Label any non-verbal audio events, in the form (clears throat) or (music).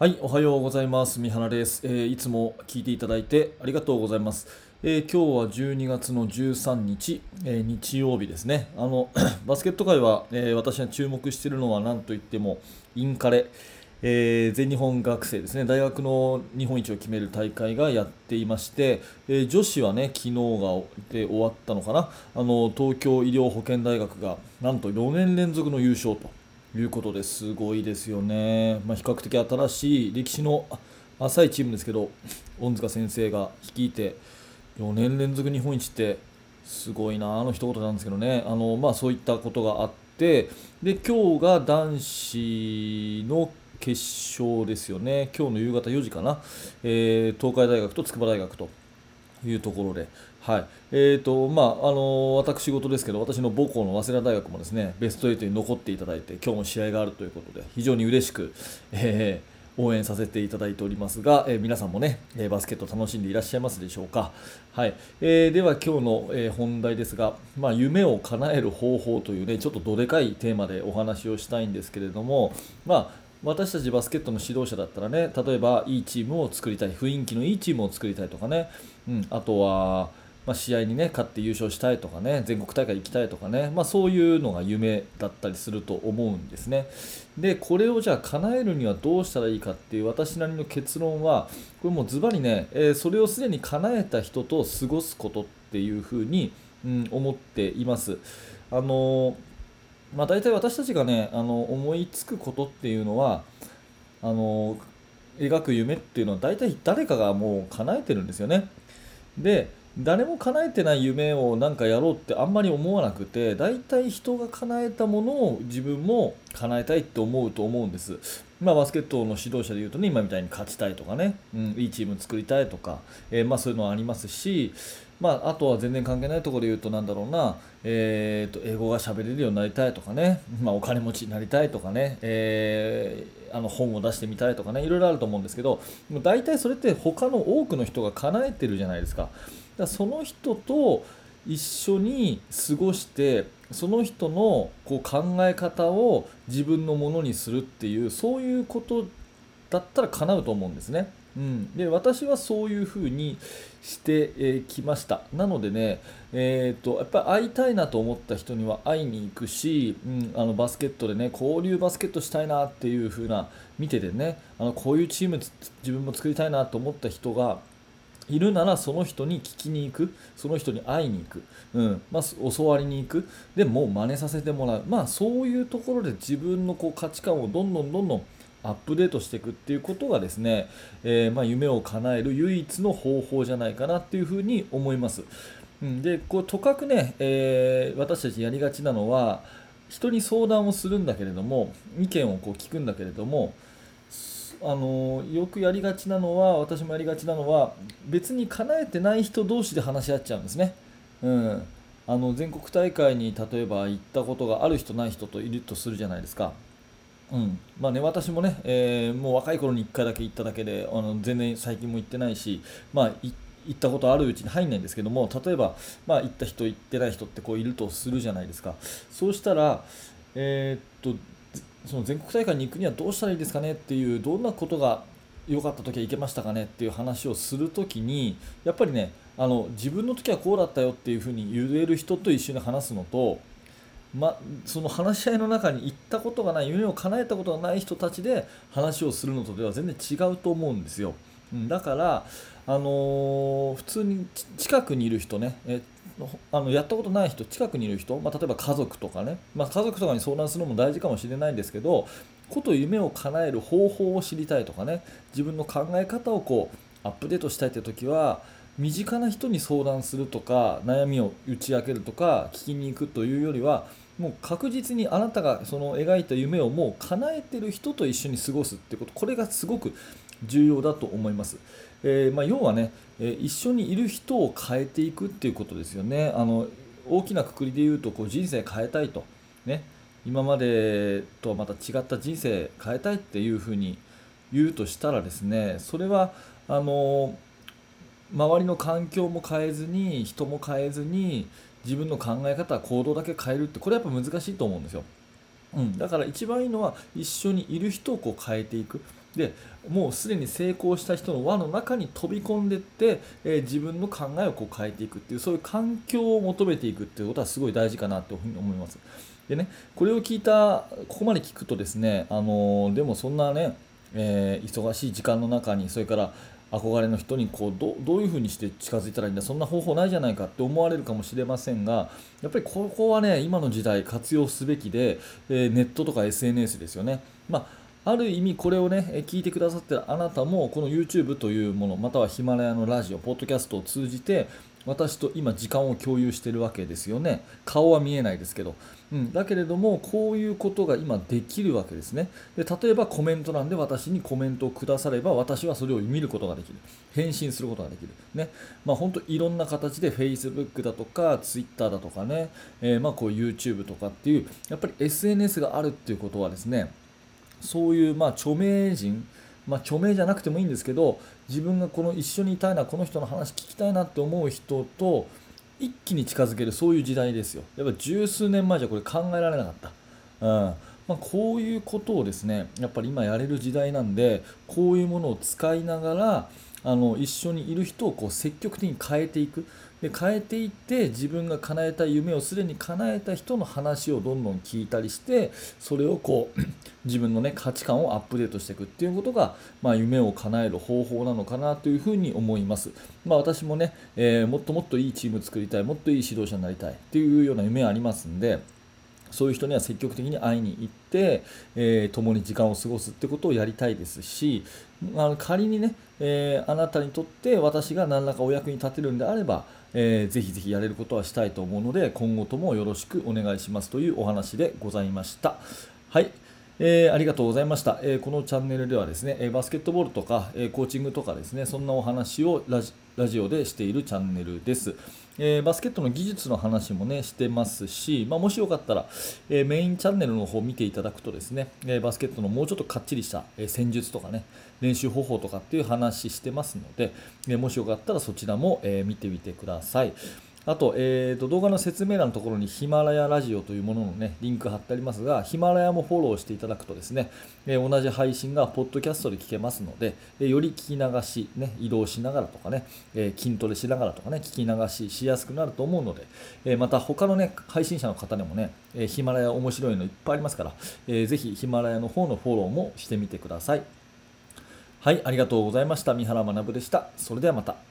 はい、おはようございます。三原です、えーいつも聞いていただいてありがとうございます。えー今日は12月の13日、えー日曜日ですね。あの (coughs) バスケット界は、え私が注目しているのは何といってもインカレ、え全日本学生ですね。大学の日本一を決める大会がやっていまして、え女子はね昨日がで終わったのかな。あの東京医療保健大学がなんと4年連続の優勝と。いうことですごいですよね、まあ、比較的新しい歴史の浅いチームですけど、恩塚先生が率いて4年連続日本一ってすごいなあの一言なんですけどね、あのまあ、そういったことがあって、で今日が男子の決勝ですよね、今日の夕方4時かな、えー東海大学と筑波大学というところで、はい。えーとまあ、あの私事ですけど、私の母校の早稲田大学もですねベスト8に残っていただいて、今日も試合があるということで、非常に嬉しく、えー応援させていただいておりますが、えー皆さんもね、えーバスケット楽しんでいらっしゃいますでしょうか。はい。えーでは、今日の、え本題ですが、まあ、夢を叶える方法というね、ちょっとどでかいテーマでお話をしたいんですけれども、まあ私たちバスケットの指導者だったらね、例えばいいチームを作りたい、雰囲気のいいチームを作りたいとかね、うん、あとは、まあ、試合にね勝って優勝したいとかね、全国大会行きたいとかね、まあ、そういうのが夢だったりすると思うんですね。で、これをじゃあ叶えるにはどうしたらいいかっていう私なりの結論は、これもうズバリね、えーそれをすでに叶えた人と過ごすことっていうふうに、うん、思っています。あのーまあ、大体私たちがねあの思いつくことっていうのはあの描く夢っていうのは大体誰かがもう叶えてるんですよね。で誰も叶えてない夢をなんかやろうってあんまり思わなくて大体人が叶えたものを自分も叶えたいって思うと思うんです。まあ、バスケットの指導者でいうとね今みたいに勝ちたいとかね、うん、いいチーム作りたいとか、えーまあ、そういうのはありますし、まあ、あとは全然関係ないところで言うとなんだろうな、えーと英語が喋れるようになりたいとかね、まあ、お金持ちになりたいとかね、えーあの本を出してみたいとかね。いろいろあると思うんですけど。もう大体それって他の多くの人が叶えてるじゃないですか。だかその人と一緒に過ごしてその人のこう考え方を自分のものにするっていうそういうことだったら叶うと思うんですね。うん、で私はそういうふうにしてえーきました。なのでね、えー、とやっぱり会いたいなと思った人には会いに行くし、うん、あのバスケットでね交流バスケットしたいなっていう風な見ててねあのこういうチーム自分も作りたいなと思った人がいるならその人に聞きに行く。その人に会いに行く、うん。まあ、教わりに行く。でもう真似させてもらう、まあ、そういうところで自分のこう価値観をどんどんどんどんアップデートしていくっていうことがですね、えーまあ、夢を叶える唯一の方法じゃないかなっていうふうに思います。うん、でこうとかくね、えー私たちやりがちなのは人に相談をするんだけれども意見をこう聞くんだけれどもあのよくやりがちなのは私もやりがちなのは別に叶えてない人同士で話し合っちゃうんですね。うん、あの全国大会に例えば行ったことがある人ない人といるとするじゃないですか。うん。まあね、私もね、えーもう若い頃に1回だけ行っただけであの全然最近も行ってないし、まあ、行ったことあるうちに入んないんですけども例えば、まあ、行った人行ってない人ってこういるとするじゃないですか。そうしたら、えーっとその全国大会に行くにはどうしたらいいですかねっていうどんなことが良かった時は行けましたかねっていう話をするときにやっぱりねあの自分の時はこうだったよっていうふうに言える人と一緒に話すのとま、その話し合いの中に行ったことがない夢を叶えたことがない人たちで話をするのとでは全然違うと思うんですよ。だから、あのー普通に近くにいる人ねえあのやったことない人近くにいる人、まあ、例えば家族とかね、まあ、家族とかに相談するのも大事かもしれないんですけどこと夢を叶える方法を知りたいとかね自分の考え方をこうアップデートしたいという時は身近な人に相談するとか悩みを打ち明けるとか聞きに行くというよりはもう確実にあなたがその描いた夢をもう叶えてる人と一緒に過ごすってことこれがすごく重要だと思います。えーまあ、要はね、え一緒にいる人を変えていくっていうことですよね。あの大きなくくりで言うとこう人生変えたいと、ね、今までとはまた違った人生変えたいっていうふうに言うとしたらですねそれはあの周りの環境も変えずに人も変えずに自分の考え方行動だけ変えるってこれやっぱ難しいと思うんですよ。うん、だから一番いいのは一緒にいる人をこう変えていくでもうすでに成功した人の輪の中に飛び込んでいって、えー、自分の考えをこう変えていくっていうそういう環境を求めていくっていうことはすごい大事かなというふうに思います。でね、これを聞いたここまで聞くとですね、あのー、でもそんなね、えー、忙しい時間の中にそれから憧れの人にこうどどういうふうにして近づいたらいいんだそんな方法ないじゃないかって思われるかもしれませんがやっぱりここはね今の時代活用すべきで、えー、ネットとか SNS ですよね。まあある意味これをね聞いてくださってるあなたもこの YouTube というものまたはヒマラヤのラジオポッドキャストを通じて私と今時間を共有してるわけですよね。顔は見えないですけど、うん、だけれどもこういうことが今できるわけですね。で例えばコメント欄で私にコメントをくだされば私はそれを見ることができる。返信することができる。ね。まあ本当いろんな形で Facebook だとか Twitter だとかね、えー、まあこう YouTube とかっていうやっぱり SNS があるっていうことはですねそういうま著名人まあ、著名じゃなくてもいいんですけど自分がこの一緒にいたいなこの人の話聞きたいなって思う人と一気に近づけるそういう時代ですよ。やっぱ十数年前じゃこれ考えられなかった、うん。まあ、こういうことをですねやっぱり今やれる時代なんでこういうものを使いながらあの一緒にいる人をこう積極的に変えていく。で変えていって自分が叶えた夢をすでに叶えた人の話をどんどん聞いたりしてそれをこう (clears throat) 自分の、ね、価値観をアップデートしていくっていうことが、まあ、夢を叶える方法なのかなというふうに思います、まあ、私もね、えー、もっともっといいチーム作りたいもっといい指導者になりたいっていうような夢ありますんでそういう人には積極的に会いに行って、えー、共に時間を過ごすってことをやりたいですしあの仮にね、えー、あなたにとって私が何らかお役に立てるんであればえー、ぜひぜひやれることはしたいと思うので今後ともよろしくお願いしますというお話でございました。はい、えー、ありがとうございました、えー、このチャンネルではですね、えバスケットボールとか、えコーチングとかですねそんなお話をラジラジオでしているチャンネルです。えー、バスケットの技術の話もねしてますし、まあ、もしよかったら、えー、メインチャンネルの方を見ていただくとですね、えー、バスケットのもうちょっとかっちりした、え戦術とかね練習方法とかっていう話してますので、えもしよかったらそちらも、え見てみてください。あと,、えーと、動画の説明欄のところにヒマラヤラジオというものの、ね、リンク貼ってありますが、ヒマラヤもフォローしていただくとですね、えー、同じ配信がポッドキャストで聞けますので、えー、より聞き流し、ね、移動しながらとかね、えー、筋トレしながらとかね、聞き流ししやすくなると思うので、えまた他の、ね、配信者の方でもね、えヒマラヤ面白いのいっぱいありますから、えー、ぜひヒマラヤの方のフォローもしてみてください。はい、ありがとうございました。三原学でした。それではまた。